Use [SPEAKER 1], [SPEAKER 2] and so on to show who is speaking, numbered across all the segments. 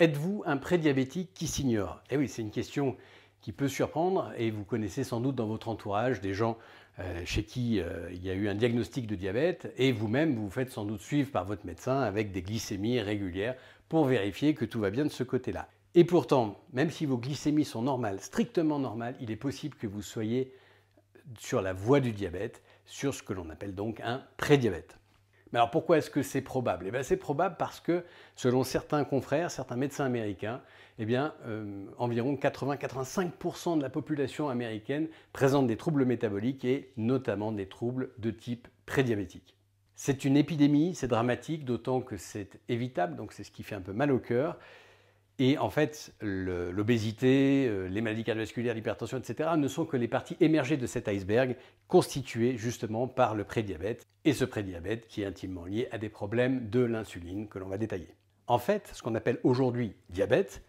[SPEAKER 1] Êtes-vous un prédiabétique qui s'ignore? Eh oui, c'est une question qui peut surprendre et vous connaissez sans doute dans votre entourage des gens euh, chez qui euh, il y a eu un diagnostic de diabète et vous-même vous vous faites sans doute suivre par votre médecin avec des glycémies régulières pour vérifier que tout va bien de ce côté-là. Et pourtant, même si vos glycémies sont normales, strictement normales, il est possible que vous soyez sur la voie du diabète, sur ce que l'on appelle donc un prédiabète. Alors pourquoi est-ce que c'est probable? Eh C'est probable parce que, selon certains confrères, certains médecins américains, eh euh, environ 80-85% de la population américaine présente des troubles métaboliques et notamment des troubles de type prédiabétique. C'est une épidémie, c'est dramatique, d'autant que c'est évitable, donc c'est ce qui fait un peu mal au cœur. Et en fait, l'obésité, euh, les maladies cardiovasculaires, l'hypertension, etc., ne sont que les parties émergées de cet iceberg, constituées justement par le prédiabète, et ce prédiabète qui est intimement lié à des problèmes de l'insuline que l'on va détailler. En fait, ce qu'on appelle aujourd'hui diabète,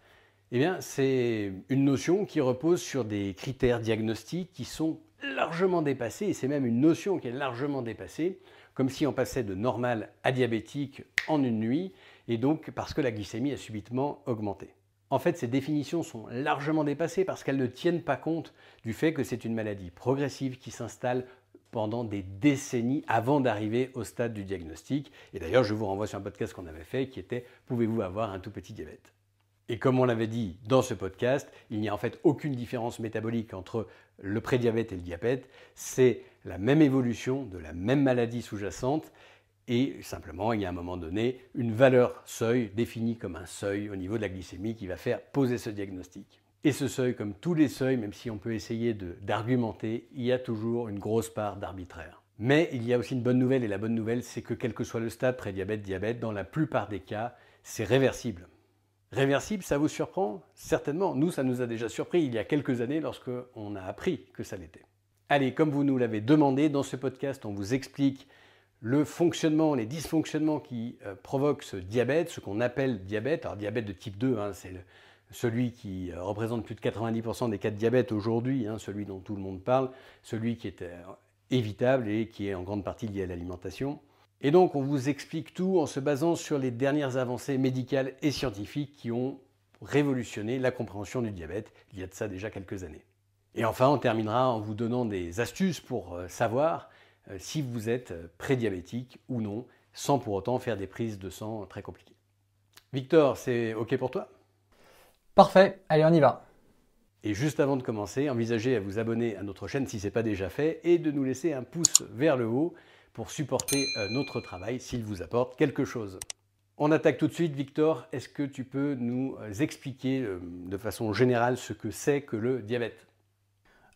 [SPEAKER 1] eh c'est une notion qui repose sur des critères diagnostiques qui sont largement dépassés, et c'est même une notion qui est largement dépassée, comme si on passait de normal à diabétique en une nuit, et donc parce que la glycémie a subitement augmenté. En fait, ces définitions sont largement dépassées parce qu'elles ne tiennent pas compte du fait que c'est une maladie progressive qui s'installe pendant des décennies avant d'arriver au stade du diagnostic. Et d'ailleurs, je vous renvoie sur un podcast qu'on avait fait qui était Pouvez-vous avoir un tout petit diabète? Et comme on l'avait dit dans ce podcast, il n'y a en fait aucune différence métabolique entre le prédiabète et le diabète. C'est la même évolution de la même maladie sous-jacente et simplement, il y a un moment donné une valeur seuil définie comme un seuil au niveau de la glycémie qui va faire poser ce diagnostic. Et ce seuil, comme tous les seuils, même si on peut essayer d'argumenter, il y a toujours une grosse part d'arbitraire. Mais il y a aussi une bonne nouvelle, et la bonne nouvelle, c'est que quel que soit le stade prédiabète, diabète, dans la plupart des cas, c'est réversible. Réversible, ça vous surprend Certainement. Nous, ça nous a déjà surpris il y a quelques années lorsque on a appris que ça l'était. Allez, comme vous nous l'avez demandé, dans ce podcast, on vous explique le fonctionnement, les dysfonctionnements qui euh, provoquent ce diabète, ce qu'on appelle diabète. Alors diabète de type 2, hein, c'est celui qui euh, représente plus de 90% des cas de diabète aujourd'hui, hein, celui dont tout le monde parle, celui qui est euh, évitable et qui est en grande partie lié à l'alimentation. Et donc on vous explique tout en se basant sur les dernières avancées médicales et scientifiques qui ont révolutionné la compréhension du diabète il y a de ça déjà quelques années. Et enfin, on terminera en vous donnant des astuces pour savoir euh, si vous êtes euh, prédiabétique ou non, sans pour autant faire des prises de sang très compliquées. Victor, c'est OK pour toi?
[SPEAKER 2] Parfait, allez on y va.
[SPEAKER 1] Et juste avant de commencer, envisagez à vous abonner à notre chaîne si ce n'est pas déjà fait et de nous laisser un pouce vers le haut pour supporter euh, notre travail s'il vous apporte quelque chose. On attaque tout de suite. Victor, est-ce que tu peux nous expliquer de façon générale ce que c'est que le diabète?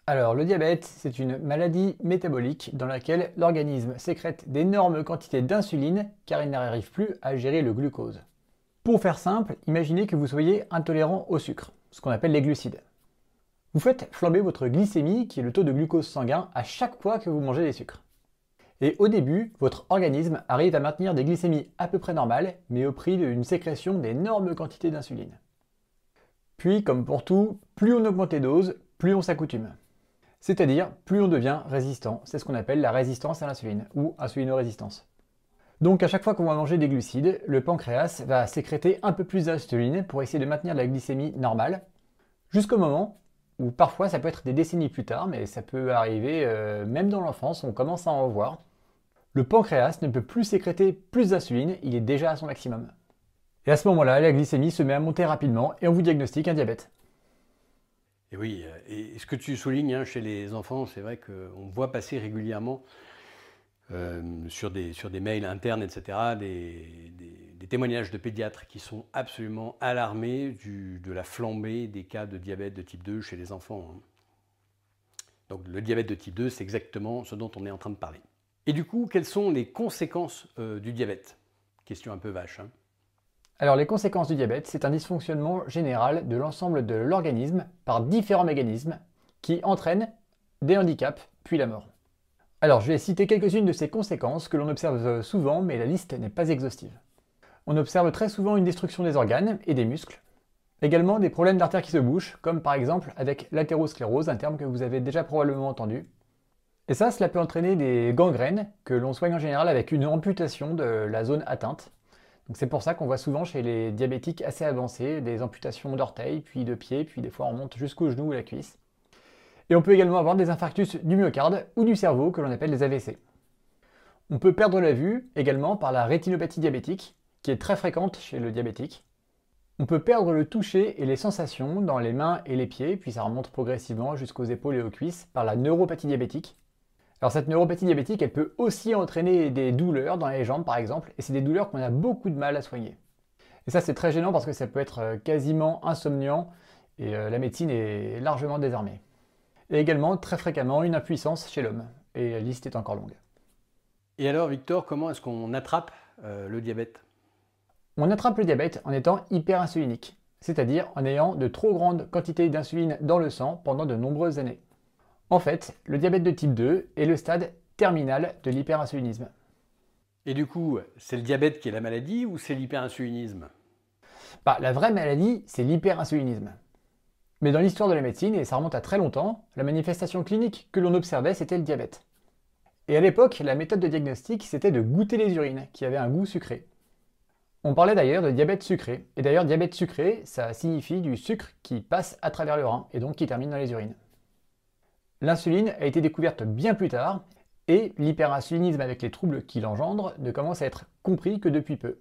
[SPEAKER 2] Alors, le diabète, c'est une maladie métabolique dans laquelle l'organisme sécrète d'énormes quantités d'insuline car il n'arrive plus à gérer le glucose. Pour faire simple, imaginez que vous soyez intolérant au sucre, ce qu'on appelle les glucides. Vous faites flamber votre glycémie, qui est le taux de glucose sanguin, à chaque fois que vous mangez des sucres. Et au début, votre organisme arrive à maintenir des glycémies à peu près normales, mais au prix d'une sécrétion d'énormes quantités d'insuline. Puis, comme pour tout, plus on augmente les doses, plus on s'accoutume. C'est-à-dire, plus on devient résistant. C'est ce qu'on appelle la résistance à l'insuline ou insulinorésistance. Donc à chaque fois qu'on va manger des glucides, le pancréas va sécréter un peu plus d'insuline pour essayer de maintenir la glycémie normale, jusqu'au moment où parfois ça peut être des décennies plus tard, mais ça peut arriver euh, même dans l'enfance, on commence à en voir. Le pancréas ne peut plus sécréter plus d'insuline, il est déjà à son maximum. Et à ce moment-là, la glycémie se met à monter rapidement et on vous diagnostique un diabète.
[SPEAKER 1] Et oui, euh, et ce que tu soulignes hein, chez les enfants, c'est vrai qu'on voit passer régulièrement euh, sur, des, mails internes, etc., des, témoignages de pédiatres qui sont absolument alarmés de la flambée des cas de diabète de type 2 chez les enfants. Hein. Donc le diabète de type 2, c'est exactement ce dont on est en train de parler. Et du coup, quelles sont les conséquences euh, du diabète? Question un peu vache. Hein.
[SPEAKER 2] Alors les conséquences du diabète, c'est un dysfonctionnement général de l'ensemble de l'organisme par différents mécanismes qui entraînent des handicaps puis la mort. Alors je vais citer quelques-unes de ces conséquences que l'on observe souvent mais la liste n'est pas exhaustive. On observe très souvent une destruction des organes et des muscles, également des problèmes d'artères qui se bouchent, comme par exemple avec l'athérosclérose, un terme que vous avez déjà probablement entendu. Et ça, cela peut entraîner des gangrènes que l'on soigne en général avec une amputation de la zone atteinte, c'est pour ça qu'on voit souvent chez les diabétiques assez avancés des amputations d'orteils, puis de pieds, puis des fois on monte jusqu'au genou ou la cuisse. Et on peut également avoir des infarctus du myocarde ou du cerveau que l'on appelle des AVC. On peut perdre la vue également par la rétinopathie diabétique, qui est très fréquente chez le diabétique. On peut perdre le toucher et les sensations dans les mains et les pieds, puis ça remonte progressivement jusqu'aux épaules et aux cuisses par la neuropathie diabétique. Alors cette neuropathie diabétique, elle peut aussi entraîner des douleurs dans les jambes par exemple, et c'est des douleurs qu'on a beaucoup de mal à soigner. Et ça c'est très gênant parce que ça peut être euh, quasiment insomniant, et euh, la médecine est largement désarmée. Et également très fréquemment une impuissance chez l'homme, et la liste est encore longue.
[SPEAKER 1] Et alors, Victor, comment est-ce qu'on attrape euh, le diabète?
[SPEAKER 2] On attrape le diabète en étant hyperinsulinique, c'est-à-dire en ayant de trop grandes quantités d'insuline dans le sang pendant de nombreuses années. En fait, le diabète de type 2 est le stade terminal de l'hyperinsulinisme.
[SPEAKER 1] Et du coup, c'est le diabète qui est la maladie ou c'est l'hyperinsulinisme?
[SPEAKER 2] Bah, La vraie maladie, c'est l'hyperinsulinisme. Mais dans l'histoire de la médecine, et ça remonte à très longtemps, la manifestation clinique que l'on observait, c'était le diabète. Et à l'époque, la méthode de diagnostic, c'était de goûter les urines, qui avaient un goût sucré. On parlait d'ailleurs de diabète sucré. Et d'ailleurs, diabète sucré, ça signifie du sucre qui passe à travers le rein et donc qui termine dans les urines. L'insuline a été découverte bien plus tard, et l'hyperinsulinisme avec les troubles qu'il engendre ne commence à être compris que depuis peu.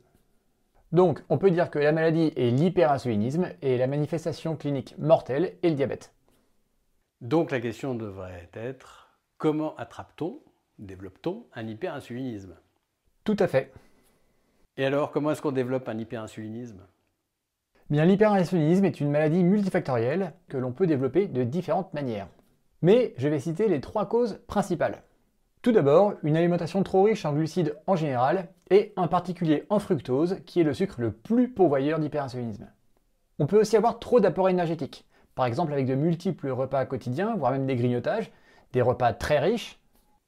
[SPEAKER 2] Donc, on peut dire que la maladie est l'hyperinsulinisme et la manifestation clinique mortelle est le diabète.
[SPEAKER 1] Donc la question devrait être comment attrape-t-on développe-t-on un hyperinsulinisme?
[SPEAKER 2] Tout à fait.
[SPEAKER 1] Et alors, comment est-ce qu'on développe un hyperinsulinisme?
[SPEAKER 2] Bien, l'hyperinsulinisme est une maladie multifactorielle que l'on peut développer de différentes manières. Mais je vais citer les trois causes principales. Tout d'abord, une alimentation trop riche en glucides en général, et en particulier en fructose, qui est le sucre le plus pourvoyeur d'hyperinsulinisme. On peut aussi avoir trop d'apports énergétiques, par exemple avec de multiples repas quotidiens, voire même des grignotages, des repas très riches,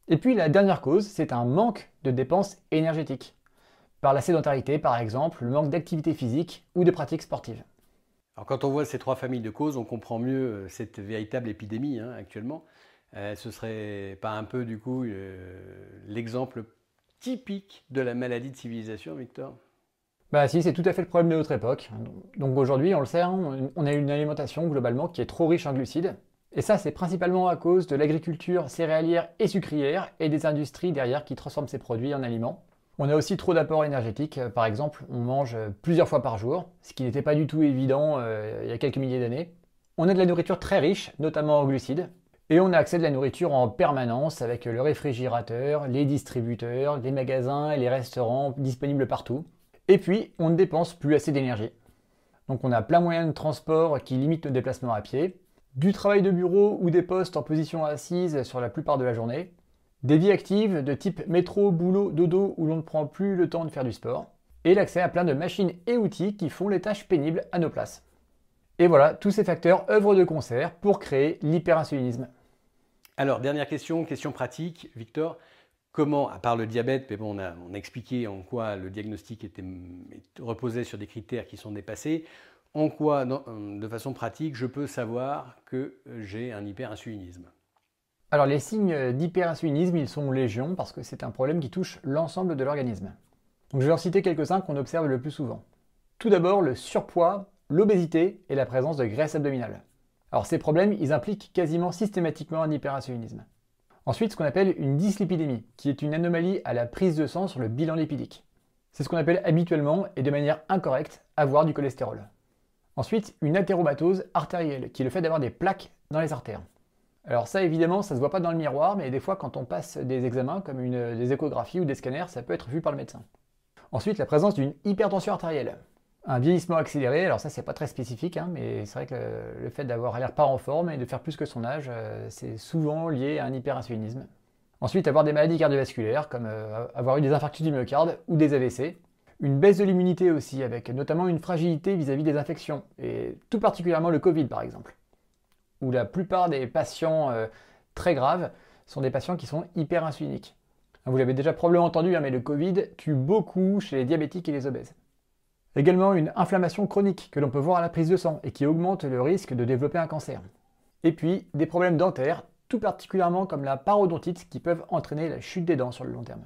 [SPEAKER 2] et puis la dernière cause, c'est un manque de dépenses énergétiques. Par la sédentarité par exemple, le manque d'activité physique ou de pratiques sportives.
[SPEAKER 1] Quand on voit ces trois familles de causes, on comprend mieux euh, cette véritable épidémie hein, actuellement. Euh, ce serait pas un peu du coup euh, l'exemple typique de la maladie de civilisation, Victor?
[SPEAKER 2] Bah si, c'est tout à fait le problème de notre époque. Donc aujourd'hui, on le sait, hein, on a une alimentation globalement qui est trop riche en glucides, et ça, c'est principalement à cause de l'agriculture céréalière et sucrière et des industries derrière qui transforment ces produits en aliments. On a aussi trop d'apports énergétiques. Par exemple, on mange plusieurs fois par jour, ce qui n'était pas du tout évident euh, il y a quelques milliers d'années. On a de la nourriture très riche, notamment en glucides. Et on a accès à de la nourriture en permanence avec le réfrigérateur, les distributeurs, les magasins et les restaurants disponibles partout. Et puis, on ne dépense plus assez d'énergie. Donc on a plein moyen de transport qui limitent nos déplacements à pied du travail de bureau ou des postes en position assise sur la plupart de la journée, des vies actives de type métro, boulot, dodo où l'on ne prend plus le temps de faire du sport, et l'accès à plein de machines et outils qui font les tâches pénibles à nos places. Et voilà, tous ces facteurs œuvrent de concert pour créer l'hyperinsulinisme.
[SPEAKER 1] Alors, dernière question, question pratique, Victor. Comment, à part le diabète, mais bon, on, a, expliqué en quoi le diagnostic était, reposait sur des critères qui sont dépassés, en quoi, de façon pratique, je peux savoir que j'ai un hyperinsulinisme?
[SPEAKER 2] Alors les signes d'hyperinsulinisme, ils sont légion parce que c'est un problème qui touche l'ensemble de l'organisme. Je vais en citer quelques-uns qu'on observe le plus souvent. Tout d'abord le surpoids, l'obésité et la présence de graisse abdominale. Alors ces problèmes, impliquent quasiment systématiquement un hyperinsulinisme. Ensuite, ce qu'on appelle une dyslipidémie, qui est une anomalie à la prise de sang sur le bilan lipidique. C'est ce qu'on appelle habituellement et de manière incorrecte avoir du cholestérol. Ensuite, une athéromatose artérielle, qui est le fait d'avoir des plaques dans les artères. Alors ça, évidemment, ça ne se voit pas dans le miroir, mais des fois, quand on passe des examens, comme une, des échographies ou des scanners, ça peut être vu par le médecin. Ensuite, la présence d'une hypertension artérielle. Un vieillissement accéléré, alors ça, c'est pas très spécifique, hein, mais c'est vrai que le, fait d'avoir l'air pas en forme et de faire plus que son âge, euh, c'est souvent lié à un hyperinsulinisme. Ensuite, avoir des maladies cardiovasculaires, comme euh, avoir eu des infarctus du myocarde ou des AVC, une baisse de l'immunité aussi, avec notamment une fragilité vis-à-vis des infections, et tout particulièrement le Covid par exemple, où la plupart des patients euh, très graves sont des patients qui sont hyper insuliniques. Vous l'avez déjà probablement entendu, hein, mais le Covid tue beaucoup chez les diabétiques et les obèses. Également une inflammation chronique que l'on peut voir à la prise de sang et qui augmente le risque de développer un cancer. Et puis des problèmes dentaires, tout particulièrement comme la parodontite qui peuvent entraîner la chute des dents sur le long terme.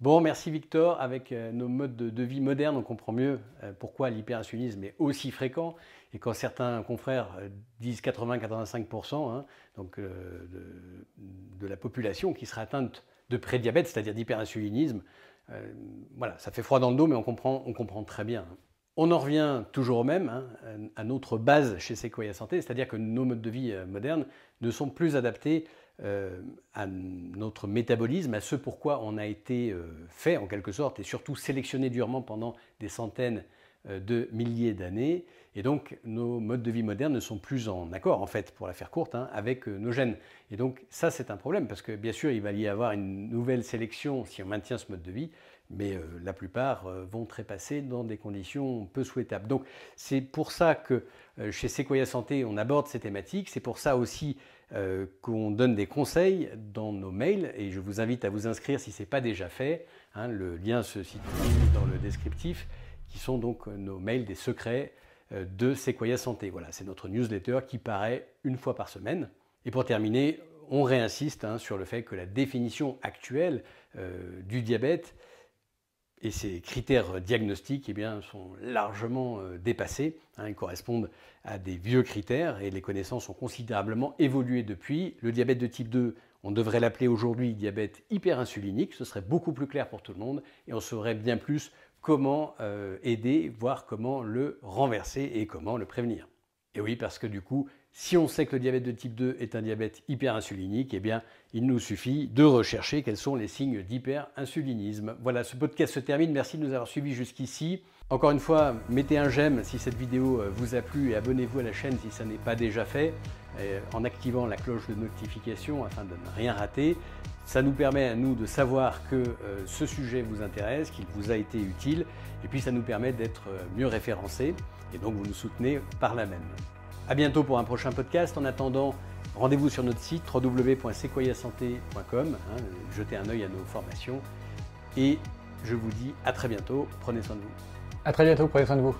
[SPEAKER 1] Bon, merci Victor. Avec euh, nos modes de, vie modernes, on comprend mieux euh, pourquoi l'hyperinsulinisme est aussi fréquent. Et quand certains confrères euh, disent 80-85%, hein, de, la population qui sera atteinte de prédiabète, c'est-à-dire d'hyperinsulinisme, voilà, ça fait froid dans le dos, mais on comprend, très bien. On en revient toujours au même, hein, à notre base chez Sequoia Santé, c'est-à-dire que nos modes de vie modernes ne sont plus adaptés euh, à notre métabolisme, à ce pourquoi on a été euh, fait en quelque sorte, et surtout sélectionné durement pendant des centaines euh, de milliers d'années. Et donc nos modes de vie modernes ne sont plus en accord, en fait, pour la faire courte, hein, avec nos gènes. Et donc ça, c'est un problème, parce que bien sûr, il va y avoir une nouvelle sélection si on maintient ce mode de vie, mais la plupart vont trépasser dans des conditions peu souhaitables. Donc c'est pour ça que chez Sequoia Santé, on aborde ces thématiques. C'est pour ça aussi euh, qu'on donne des conseils dans nos mails et je vous invite à vous inscrire si ce n'est pas déjà fait. Hein, le lien se situe dans le descriptif, qui sont donc nos mails des secrets euh, de Sequoia Santé. Voilà, c'est notre newsletter qui paraît une fois par semaine. Et pour terminer, on réinsiste hein, sur le fait que la définition actuelle euh, du diabète et ces critères diagnostiques eh bien, sont largement euh, dépassés. Hein. ils correspondent à des vieux critères et les connaissances ont considérablement évolué depuis. Le diabète de type 2, on devrait l'appeler aujourd'hui diabète hyperinsulinique, ce serait beaucoup plus clair pour tout le monde et on saurait bien plus comment euh, aider, voire comment le renverser et comment le prévenir. Et oui, parce que du coup, si on sait que le diabète de type 2 est un diabète hyperinsulinique, eh bien, il nous suffit de rechercher quels sont les signes d'hyperinsulinisme. Voilà, ce podcast se termine. Merci de nous avoir suivis jusqu'ici. Encore une fois, mettez un j'aime si cette vidéo euh, vous a plu et abonnez-vous à la chaîne si ça n'est pas déjà fait en activant la cloche de notification afin de ne rien rater. Ça nous permet à nous de savoir que euh, ce sujet vous intéresse, qu'il vous a été utile, et puis ça nous permet d'être euh, mieux référencés, et donc vous nous soutenez par la même. A bientôt pour un prochain podcast. En attendant, rendez-vous sur notre site www.sequoiasanté.com. Hein, jetez un œil à nos formations. Et je vous dis à très bientôt. Prenez soin de vous.
[SPEAKER 2] À très bientôt. Prenez soin de vous.